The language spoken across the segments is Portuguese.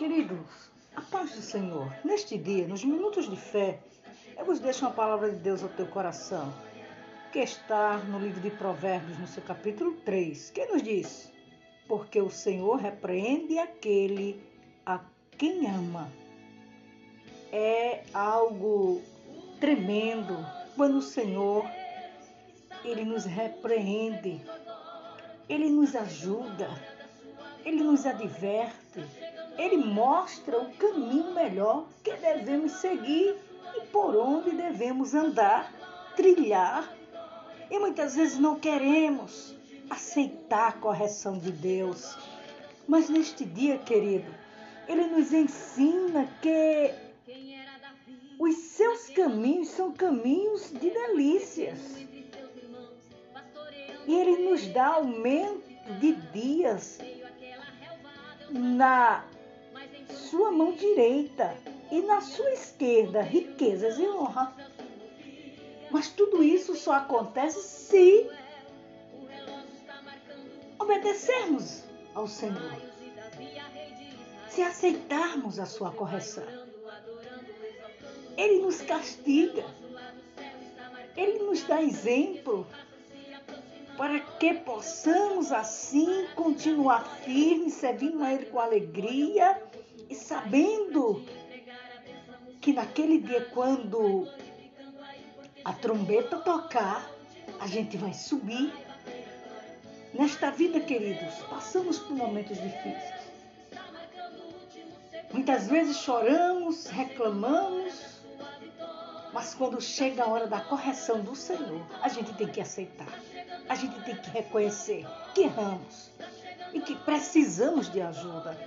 Queridos, a paz do Senhor, neste dia, nos minutos de fé, eu vos deixo uma palavra de Deus ao teu coração, que está no livro de Provérbios, no seu capítulo 3, que nos diz: Porque o Senhor repreende aquele a quem ama. É algo tremendo quando o Senhor ele nos repreende, ele nos ajuda, ele nos adverte, ele mostra o caminho melhor que devemos seguir e por onde devemos andar, trilhar. E muitas vezes não queremos aceitar a correção de Deus. Mas neste dia, querido, ele nos ensina que os seus caminhos são caminhos de delícias. E ele nos dá aumento de dias na sua mão direita e na sua esquerda riquezas e honra. Mas tudo isso só acontece se obedecermos ao Senhor, se aceitarmos a sua correção. Ele nos castiga, ele nos dá exemplo para que possamos assim continuar firmes, servindo a Ele com alegria e sabendo que naquele dia, quando a trombeta tocar, a gente vai subir. Nesta vida, queridos, passamos por momentos difíceis. Muitas vezes choramos, reclamamos, mas quando chega a hora da correção do Senhor, a gente tem que aceitar a gente tem que reconhecer que erramos e que precisamos de ajuda.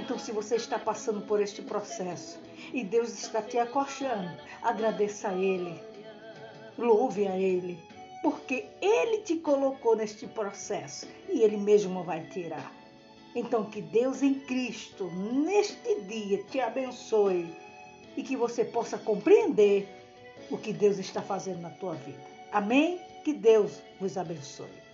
Então, se você está passando por este processo e Deus está te acolchando, agradeça a Ele, louve a Ele, porque Ele te colocou neste processo e Ele mesmo vai tirar. Então, que Deus em Cristo, neste dia, te abençoe e que você possa compreender o que Deus está fazendo na tua vida. Amém? Que Deus vos abençoe.